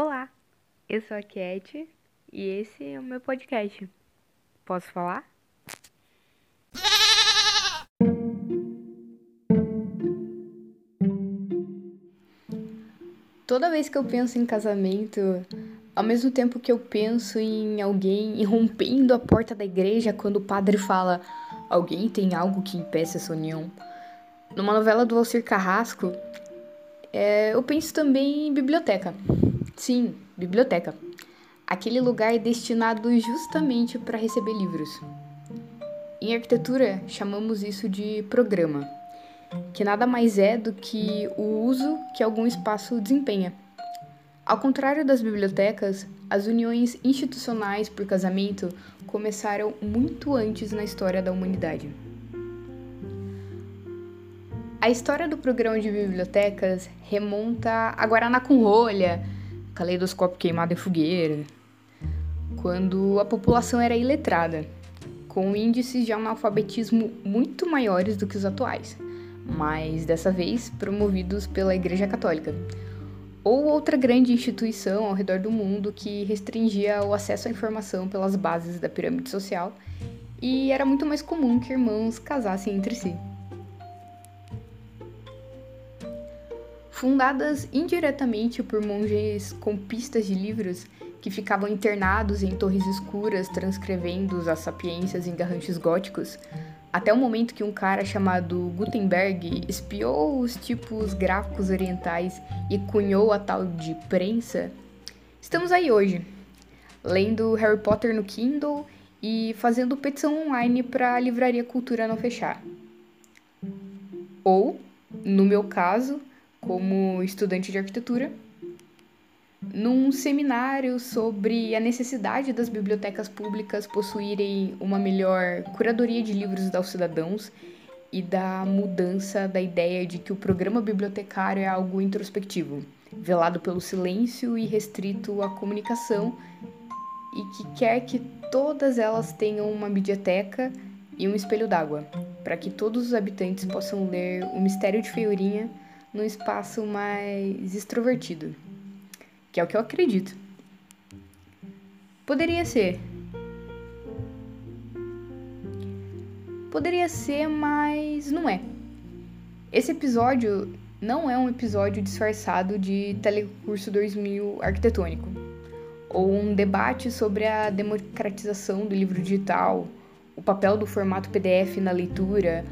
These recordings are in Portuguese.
Olá, eu sou a Cat e esse é o meu podcast. Posso falar? Toda vez que eu penso em casamento, ao mesmo tempo que eu penso em alguém irrompendo a porta da igreja quando o padre fala: Alguém tem algo que impeça essa união? Numa novela do Alcir Carrasco, é, eu penso também em biblioteca. Sim, biblioteca. Aquele lugar destinado justamente para receber livros. Em arquitetura, chamamos isso de programa, que nada mais é do que o uso que algum espaço desempenha. Ao contrário das bibliotecas, as uniões institucionais por casamento começaram muito antes na história da humanidade. A história do programa de bibliotecas remonta a Guaraná com rolha, caleidoscópio queimado em fogueira, quando a população era iletrada, com índices de analfabetismo muito maiores do que os atuais, mas dessa vez promovidos pela Igreja Católica, ou outra grande instituição ao redor do mundo que restringia o acesso à informação pelas bases da pirâmide social e era muito mais comum que irmãos casassem entre si. Fundadas indiretamente por monges com pistas de livros que ficavam internados em torres escuras transcrevendo as sapiências em garranchos góticos, até o momento que um cara chamado Gutenberg espiou os tipos gráficos orientais e cunhou a tal de prensa, estamos aí hoje, lendo Harry Potter no Kindle e fazendo petição online para a livraria Cultura não fechar. Ou, no meu caso, como estudante de arquitetura, num seminário sobre a necessidade das bibliotecas públicas possuírem uma melhor curadoria de livros aos cidadãos e da mudança da ideia de que o programa bibliotecário é algo introspectivo, velado pelo silêncio e restrito à comunicação, e que quer que todas elas tenham uma biblioteca e um espelho d'água, para que todos os habitantes possam ler O Mistério de Feiurinha num espaço mais extrovertido, que é o que eu acredito. Poderia ser. Poderia ser, mas não é. Esse episódio não é um episódio disfarçado de Telecurso 2000 arquitetônico, ou um debate sobre a democratização do livro digital, o papel do formato PDF na leitura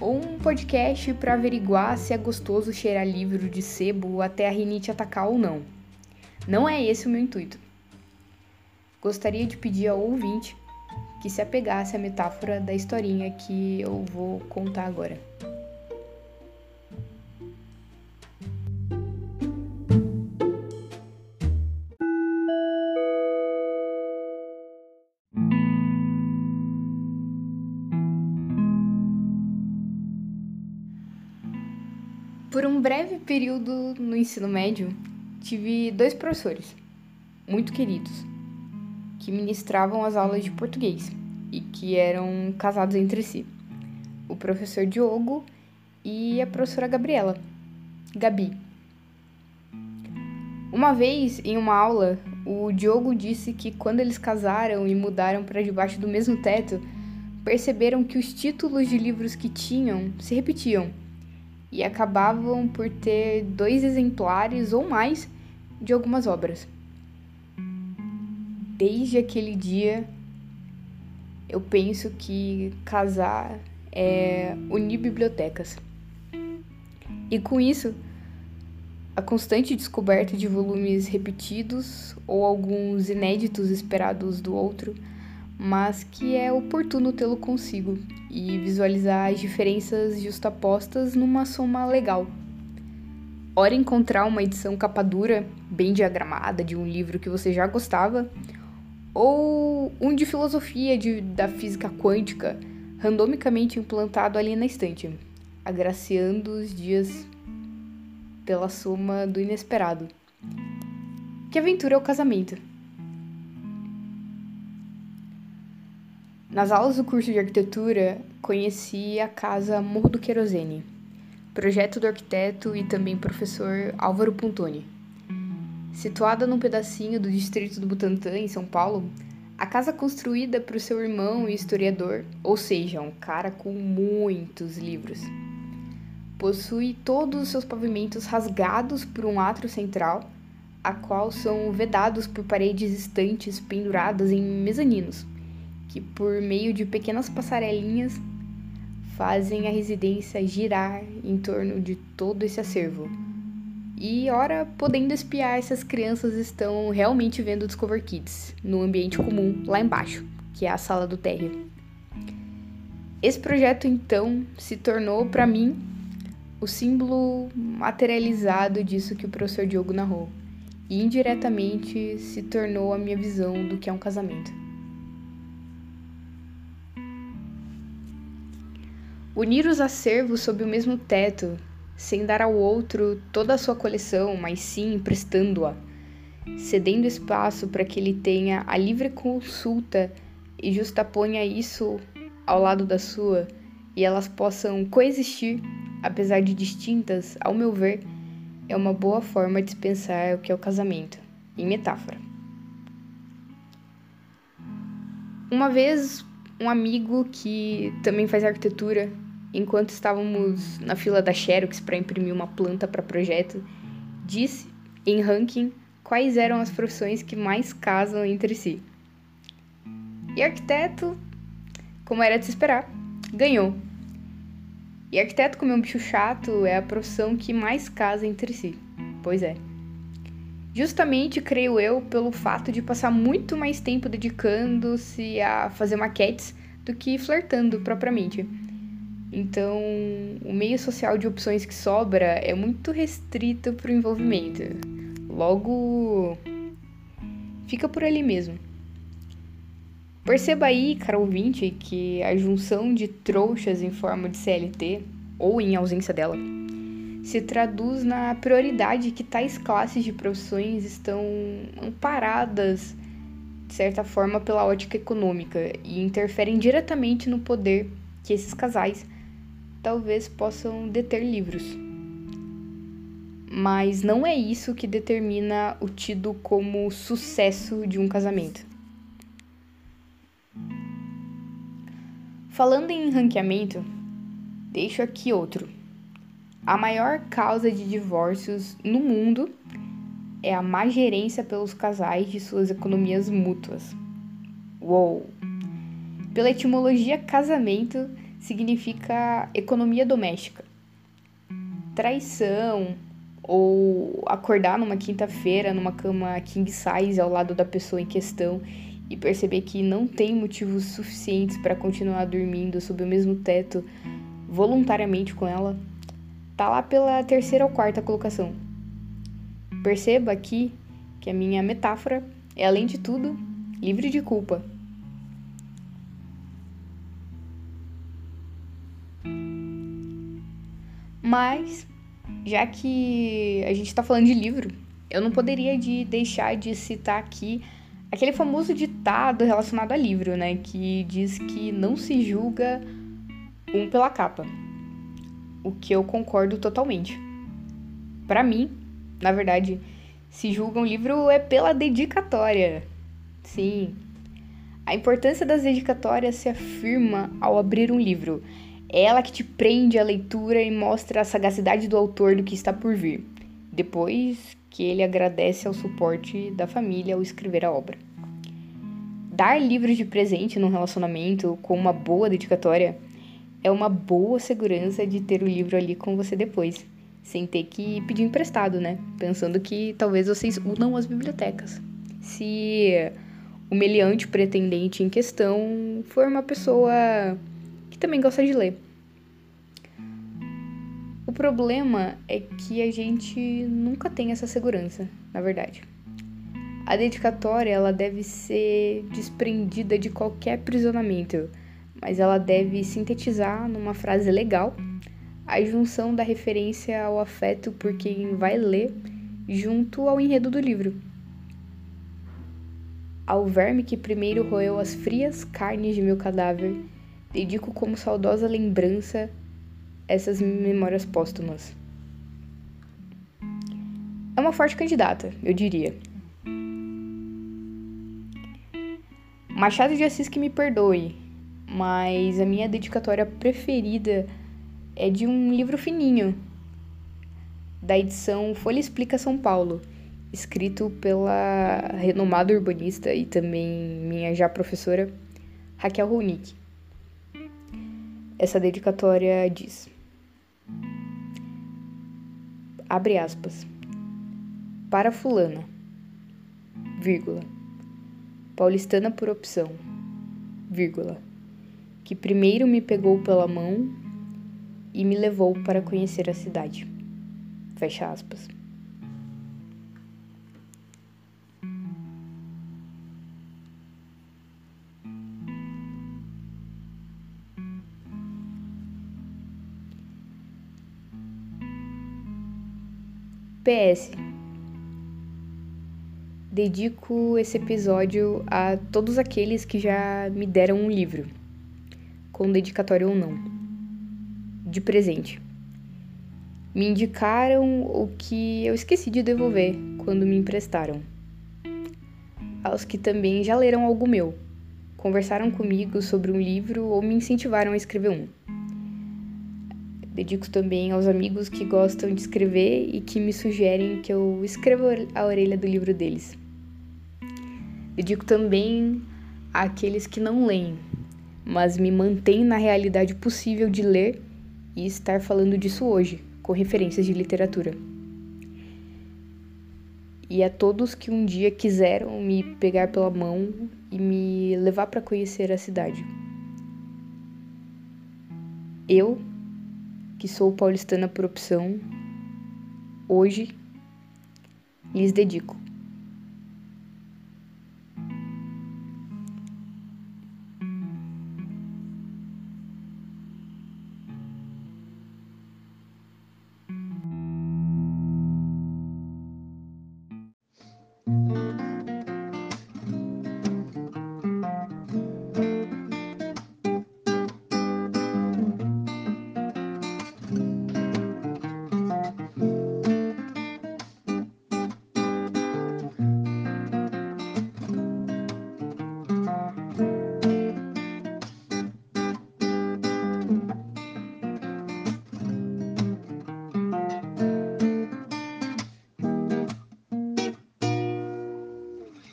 ou um podcast para averiguar se é gostoso cheirar livro de sebo até a rinite atacar ou não. Não é esse o meu intuito. Gostaria de pedir ao ouvinte que se apegasse à metáfora da historinha que eu vou contar agora. Breve período no ensino médio, tive dois professores, muito queridos, que ministravam as aulas de português e que eram casados entre si. O professor Diogo e a professora Gabriela, Gabi. Uma vez, em uma aula, o Diogo disse que quando eles casaram e mudaram para debaixo do mesmo teto, perceberam que os títulos de livros que tinham se repetiam e acabavam por ter dois exemplares ou mais de algumas obras. Desde aquele dia, eu penso que casar é unir bibliotecas. E com isso, a constante descoberta de volumes repetidos ou alguns inéditos esperados do outro mas que é oportuno tê-lo consigo e visualizar as diferenças justapostas numa soma legal. Ora encontrar uma edição capa dura, bem diagramada, de um livro que você já gostava, ou um de filosofia de, da física quântica, randomicamente implantado ali na estante, agraciando os dias pela soma do inesperado. Que aventura é o casamento? Nas aulas do curso de arquitetura, conheci a casa Morro do Querosene, projeto do arquiteto e também professor Álvaro Puntoni. Situada num pedacinho do distrito do Butantã, em São Paulo, a casa construída para o seu irmão e historiador, ou seja, um cara com muitos livros. Possui todos os seus pavimentos rasgados por um átrio central, a qual são vedados por paredes estantes penduradas em mezaninos, que por meio de pequenas passarelinhas fazem a residência girar em torno de todo esse acervo. E, ora, podendo espiar, essas crianças estão realmente vendo Discover Kids no ambiente comum lá embaixo, que é a sala do térreo. Esse projeto, então, se tornou, para mim, o símbolo materializado disso que o professor Diogo narrou, e indiretamente se tornou a minha visão do que é um casamento. Unir os acervos sob o mesmo teto, sem dar ao outro toda a sua coleção, mas sim emprestando-a, cedendo espaço para que ele tenha a livre consulta e justaponha isso ao lado da sua e elas possam coexistir, apesar de distintas, ao meu ver, é uma boa forma de pensar o que é o casamento, em metáfora. Uma vez, um amigo que também faz arquitetura enquanto estávamos na fila da Xerox para imprimir uma planta para projeto, disse, em ranking, quais eram as profissões que mais casam entre si. E arquiteto, como era de se esperar, ganhou. E arquiteto, como é um bicho chato, é a profissão que mais casa entre si. Pois é. Justamente, creio eu, pelo fato de passar muito mais tempo dedicando-se a fazer maquetes do que flertando propriamente. Então, o meio social de opções que sobra é muito restrito para o envolvimento. Logo, fica por ali mesmo. Perceba aí, caro ouvinte, que a junção de trouxas em forma de CLT, ou em ausência dela, se traduz na prioridade que tais classes de profissões estão amparadas, de certa forma, pela ótica econômica e interferem diretamente no poder que esses casais talvez possam deter livros. Mas não é isso que determina o tido como sucesso de um casamento. Falando em ranqueamento, deixo aqui outro. A maior causa de divórcios no mundo é a má gerência pelos casais de suas economias mútuas. Uou! Pela etimologia casamento, significa economia doméstica. Traição ou acordar numa quinta-feira numa cama king size ao lado da pessoa em questão e perceber que não tem motivos suficientes para continuar dormindo sob o mesmo teto voluntariamente com ela, tá lá pela terceira ou quarta colocação. Perceba aqui que a minha metáfora é, além de tudo, livre de culpa. Mas, já que a gente está falando de livro, eu não poderia de deixar de citar aqui aquele famoso ditado relacionado a livro, né? Que diz que não se julga um pela capa. O que eu concordo totalmente. Para mim, na verdade, se julga um livro é pela dedicatória. Sim. A importância das dedicatórias se afirma ao abrir um livro. É ela que te prende à leitura e mostra a sagacidade do autor do que está por vir, depois que ele agradece ao suporte da família ao escrever a obra. Dar livros de presente num relacionamento com uma boa dedicatória é uma boa segurança de ter o livro ali com você depois, sem ter que pedir emprestado, né? Pensando que talvez vocês unam as bibliotecas. Se o meliante pretendente em questão for uma pessoa que também gosta de ler. O problema é que a gente nunca tem essa segurança, na verdade. A dedicatória ela deve ser desprendida de qualquer aprisionamento, mas ela deve sintetizar numa frase legal a junção da referência ao afeto por quem vai ler junto ao enredo do livro. Ao verme que primeiro roeu as frias carnes de meu cadáver dedico como saudosa lembrança essas memórias póstumas. é uma forte candidata, eu diria. Machado de Assis que me perdoe, mas a minha dedicatória preferida é de um livro fininho, da edição Folha Explica São Paulo, escrito pela renomada urbanista e também minha já professora Raquel Ronick. Essa dedicatória diz: Abre aspas. Para fulana, vírgula, paulistana por opção, vírgula, que primeiro me pegou pela mão e me levou para conhecer a cidade. Fecha aspas. PS. Dedico esse episódio a todos aqueles que já me deram um livro, com dedicatório ou não, de presente. Me indicaram o que eu esqueci de devolver quando me emprestaram. Aos que também já leram algo meu, conversaram comigo sobre um livro ou me incentivaram a escrever um. Dedico também aos amigos que gostam de escrever e que me sugerem que eu escreva a orelha do livro deles. Dedico também àqueles que não leem, mas me mantêm na realidade possível de ler e estar falando disso hoje, com referências de literatura. E a todos que um dia quiseram me pegar pela mão e me levar para conhecer a cidade. Eu que sou paulistana por opção, hoje lhes dedico.